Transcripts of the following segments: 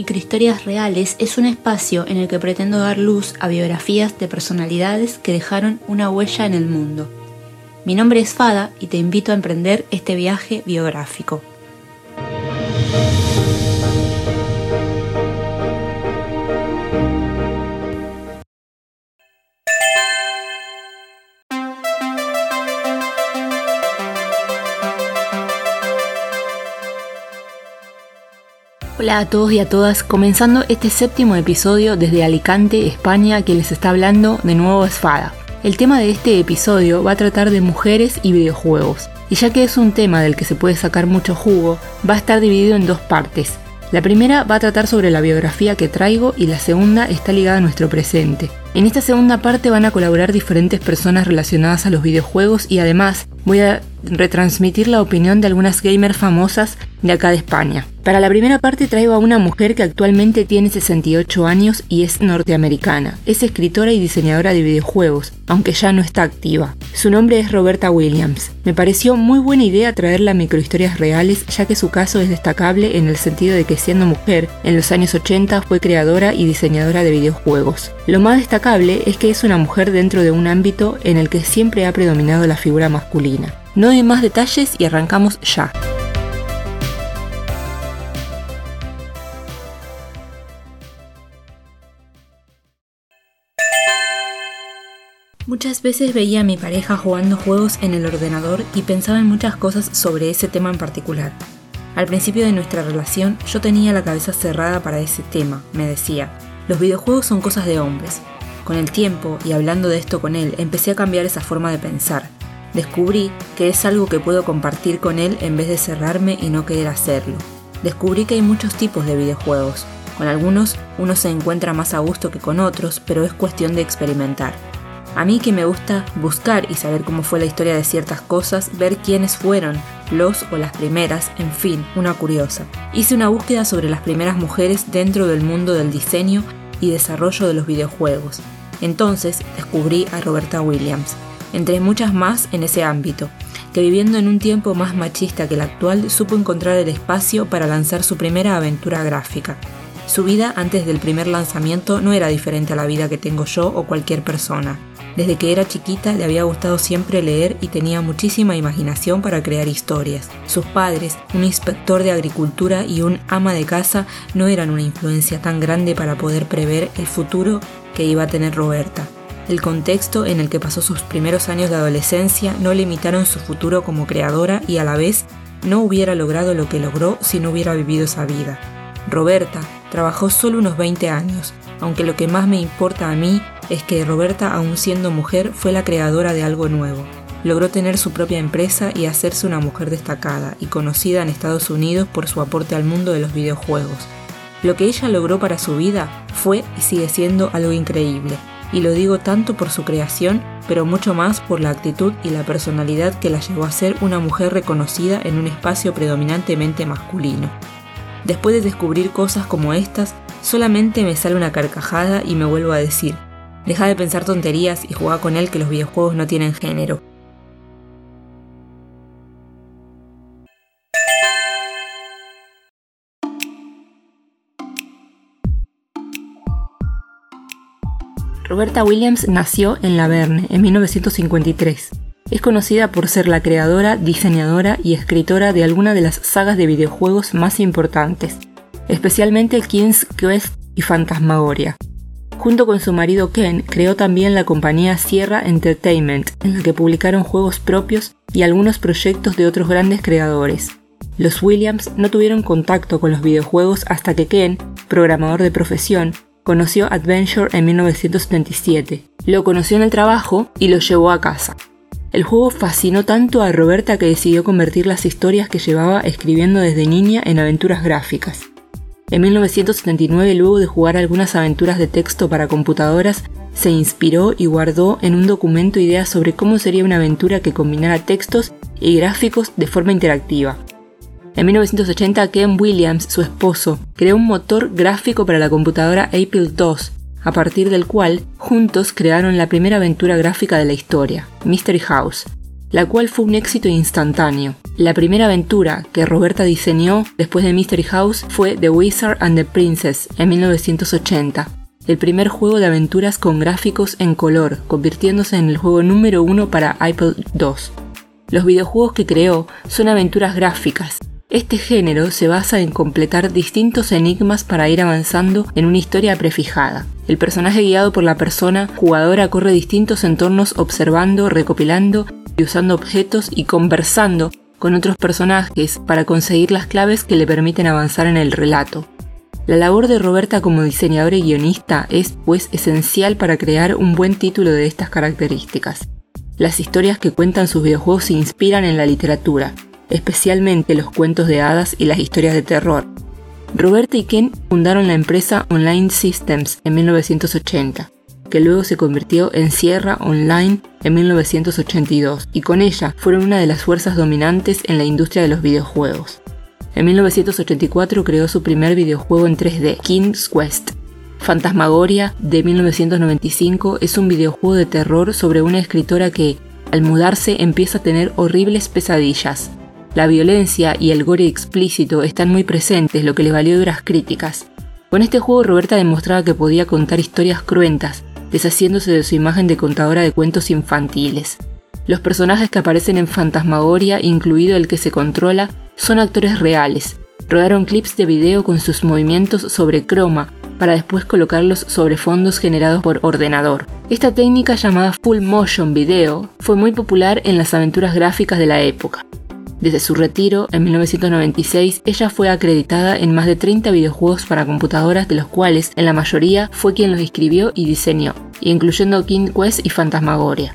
Microhistorias Reales es un espacio en el que pretendo dar luz a biografías de personalidades que dejaron una huella en el mundo. Mi nombre es Fada y te invito a emprender este viaje biográfico. Hola a todos y a todas, comenzando este séptimo episodio desde Alicante, España, que les está hablando de nuevo Esfada. El tema de este episodio va a tratar de mujeres y videojuegos, y ya que es un tema del que se puede sacar mucho jugo, va a estar dividido en dos partes. La primera va a tratar sobre la biografía que traigo y la segunda está ligada a nuestro presente. En esta segunda parte van a colaborar diferentes personas relacionadas a los videojuegos y además voy a retransmitir la opinión de algunas gamers famosas de acá de España. Para la primera parte traigo a una mujer que actualmente tiene 68 años y es norteamericana. Es escritora y diseñadora de videojuegos, aunque ya no está activa. Su nombre es Roberta Williams. Me pareció muy buena idea traerla a microhistorias reales, ya que su caso es destacable en el sentido de que siendo mujer, en los años 80 fue creadora y diseñadora de videojuegos. Lo más es que es una mujer dentro de un ámbito en el que siempre ha predominado la figura masculina. No doy más detalles y arrancamos ya. Muchas veces veía a mi pareja jugando juegos en el ordenador y pensaba en muchas cosas sobre ese tema en particular. Al principio de nuestra relación yo tenía la cabeza cerrada para ese tema, me decía. Los videojuegos son cosas de hombres. Con el tiempo y hablando de esto con él, empecé a cambiar esa forma de pensar. Descubrí que es algo que puedo compartir con él en vez de cerrarme y no querer hacerlo. Descubrí que hay muchos tipos de videojuegos. Con algunos uno se encuentra más a gusto que con otros, pero es cuestión de experimentar. A mí que me gusta buscar y saber cómo fue la historia de ciertas cosas, ver quiénes fueron, los o las primeras, en fin, una curiosa. Hice una búsqueda sobre las primeras mujeres dentro del mundo del diseño y desarrollo de los videojuegos. Entonces descubrí a Roberta Williams, entre muchas más en ese ámbito, que viviendo en un tiempo más machista que el actual supo encontrar el espacio para lanzar su primera aventura gráfica. Su vida antes del primer lanzamiento no era diferente a la vida que tengo yo o cualquier persona. Desde que era chiquita le había gustado siempre leer y tenía muchísima imaginación para crear historias. Sus padres, un inspector de agricultura y un ama de casa, no eran una influencia tan grande para poder prever el futuro que iba a tener Roberta. El contexto en el que pasó sus primeros años de adolescencia no limitaron su futuro como creadora y a la vez no hubiera logrado lo que logró si no hubiera vivido esa vida. Roberta trabajó solo unos 20 años, aunque lo que más me importa a mí es que Roberta, aún siendo mujer, fue la creadora de algo nuevo. Logró tener su propia empresa y hacerse una mujer destacada y conocida en Estados Unidos por su aporte al mundo de los videojuegos. Lo que ella logró para su vida fue y sigue siendo algo increíble, y lo digo tanto por su creación, pero mucho más por la actitud y la personalidad que la llevó a ser una mujer reconocida en un espacio predominantemente masculino. Después de descubrir cosas como estas, solamente me sale una carcajada y me vuelvo a decir, Deja de pensar tonterías y juega con él que los videojuegos no tienen género. Roberta Williams nació en Laverne en 1953. Es conocida por ser la creadora, diseñadora y escritora de algunas de las sagas de videojuegos más importantes, especialmente King's Quest y Fantasmagoria. Junto con su marido Ken, creó también la compañía Sierra Entertainment, en la que publicaron juegos propios y algunos proyectos de otros grandes creadores. Los Williams no tuvieron contacto con los videojuegos hasta que Ken, programador de profesión, conoció Adventure en 1977. Lo conoció en el trabajo y lo llevó a casa. El juego fascinó tanto a Roberta que decidió convertir las historias que llevaba escribiendo desde niña en aventuras gráficas. En 1979, luego de jugar algunas aventuras de texto para computadoras, se inspiró y guardó en un documento ideas sobre cómo sería una aventura que combinara textos y gráficos de forma interactiva. En 1980, Ken Williams, su esposo, creó un motor gráfico para la computadora Apple II, a partir del cual juntos crearon la primera aventura gráfica de la historia, Mystery House. la cual fue un éxito instantáneo. La primera aventura que Roberta diseñó después de Mystery House fue The Wizard and the Princess en 1980, el primer juego de aventuras con gráficos en color, convirtiéndose en el juego número uno para iPod 2. Los videojuegos que creó son aventuras gráficas. Este género se basa en completar distintos enigmas para ir avanzando en una historia prefijada. El personaje guiado por la persona jugadora corre distintos entornos observando, recopilando y usando objetos y conversando con otros personajes para conseguir las claves que le permiten avanzar en el relato. La labor de Roberta como diseñadora y guionista es, pues, esencial para crear un buen título de estas características. Las historias que cuentan sus videojuegos se inspiran en la literatura, especialmente los cuentos de hadas y las historias de terror. Roberta y Ken fundaron la empresa Online Systems en 1980, que luego se convirtió en Sierra Online en 1982, y con ella fueron una de las fuerzas dominantes en la industria de los videojuegos. En 1984 creó su primer videojuego en 3D, King's Quest. Fantasmagoria, de 1995, es un videojuego de terror sobre una escritora que, al mudarse, empieza a tener horribles pesadillas. La violencia y el gore explícito están muy presentes, lo que le valió duras críticas. Con este juego Roberta demostraba que podía contar historias cruentas, deshaciéndose de su imagen de contadora de cuentos infantiles. Los personajes que aparecen en Fantasmagoria, incluido el que se controla, son actores reales. Rodaron clips de video con sus movimientos sobre croma para después colocarlos sobre fondos generados por ordenador. Esta técnica llamada Full Motion Video fue muy popular en las aventuras gráficas de la época. Desde su retiro, en 1996, ella fue acreditada en más de 30 videojuegos para computadoras, de los cuales, en la mayoría, fue quien los escribió y diseñó, incluyendo King Quest y Fantasmagoria.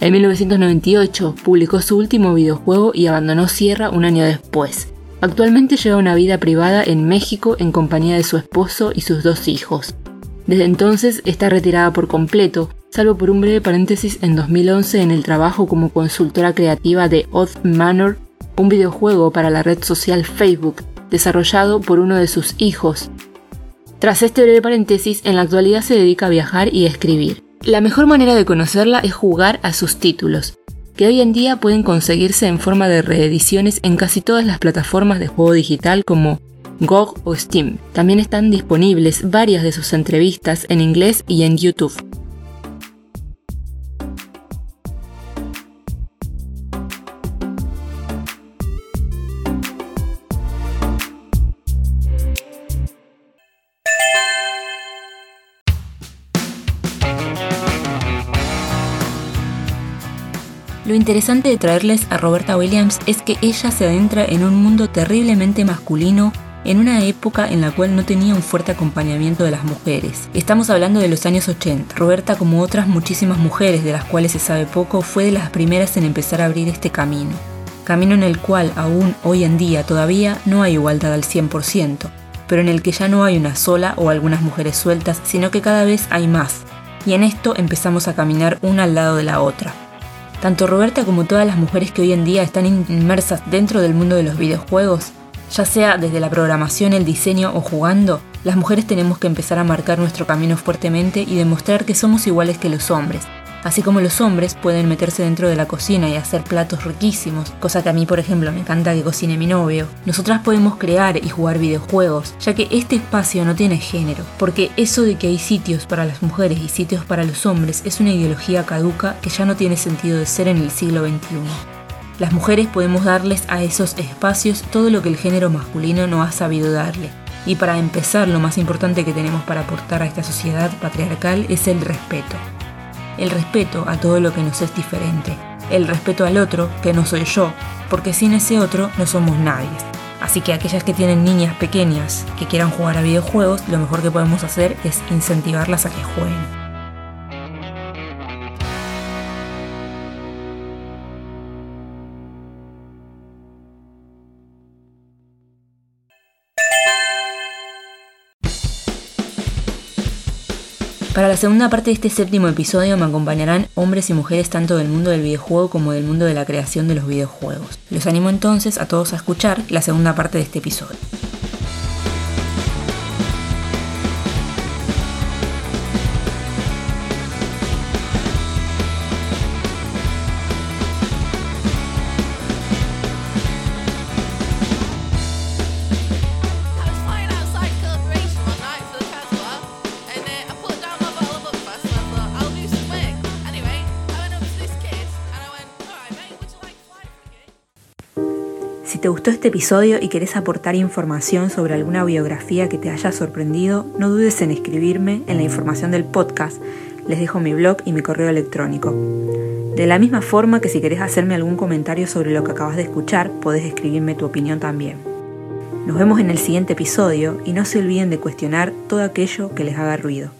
En 1998 publicó su último videojuego y abandonó Sierra un año después. Actualmente lleva una vida privada en México en compañía de su esposo y sus dos hijos. Desde entonces está retirada por completo, salvo por un breve paréntesis en 2011 en el trabajo como consultora creativa de Odd Manor, un videojuego para la red social Facebook, desarrollado por uno de sus hijos. Tras este breve paréntesis, en la actualidad se dedica a viajar y escribir. La mejor manera de conocerla es jugar a sus títulos, que hoy en día pueden conseguirse en forma de reediciones en casi todas las plataformas de juego digital como GOG o Steam. También están disponibles varias de sus entrevistas en inglés y en YouTube. Lo interesante de traerles a Roberta Williams es que ella se adentra en un mundo terriblemente masculino en una época en la cual no tenía un fuerte acompañamiento de las mujeres. Estamos hablando de los años 80. Roberta, como otras muchísimas mujeres de las cuales se sabe poco, fue de las primeras en empezar a abrir este camino. Camino en el cual aún hoy en día todavía no hay igualdad al 100%, pero en el que ya no hay una sola o algunas mujeres sueltas, sino que cada vez hay más. Y en esto empezamos a caminar una al lado de la otra. Tanto Roberta como todas las mujeres que hoy en día están inmersas dentro del mundo de los videojuegos, ya sea desde la programación, el diseño o jugando, las mujeres tenemos que empezar a marcar nuestro camino fuertemente y demostrar que somos iguales que los hombres, Así como los hombres pueden meterse dentro de la cocina y hacer platos riquísimos, cosa que a mí por ejemplo me encanta que cocine mi novio, nosotras podemos crear y jugar videojuegos, ya que este espacio no tiene género, porque eso de que hay sitios para las mujeres y sitios para los hombres es una ideología caduca que ya no tiene sentido de ser en el siglo XXI. Las mujeres podemos darles a esos espacios todo lo que el género masculino no ha sabido darle. Y para empezar, lo más importante que tenemos para aportar a esta sociedad patriarcal es el respeto el respeto a todo lo que nos es diferente, el respeto al otro, que no soy yo, porque sin ese otro no somos nadie. Así que aquellas que tienen niñas pequeñas que quieran jugar a videojuegos, lo mejor que podemos hacer es incentivarlas a que jueguen. Para la segunda parte de este séptimo episodio me acompañarán hombres y mujeres tanto del mundo del videojuego como del mundo de la creación de los videojuegos. Los animo entonces a todos a escuchar la segunda parte de este episodio. Te gustó este episodio y querés aportar información sobre alguna biografía que te haya sorprendido, no dudes en escribirme en la información del podcast. Les dejo mi blog y mi correo electrónico. De la misma forma que si querés hacerme algún comentario sobre lo que acabas de escuchar, podés escribirme tu opinión también. Nos vemos en el siguiente episodio y no se olviden de cuestionar todo aquello que les haga ruido.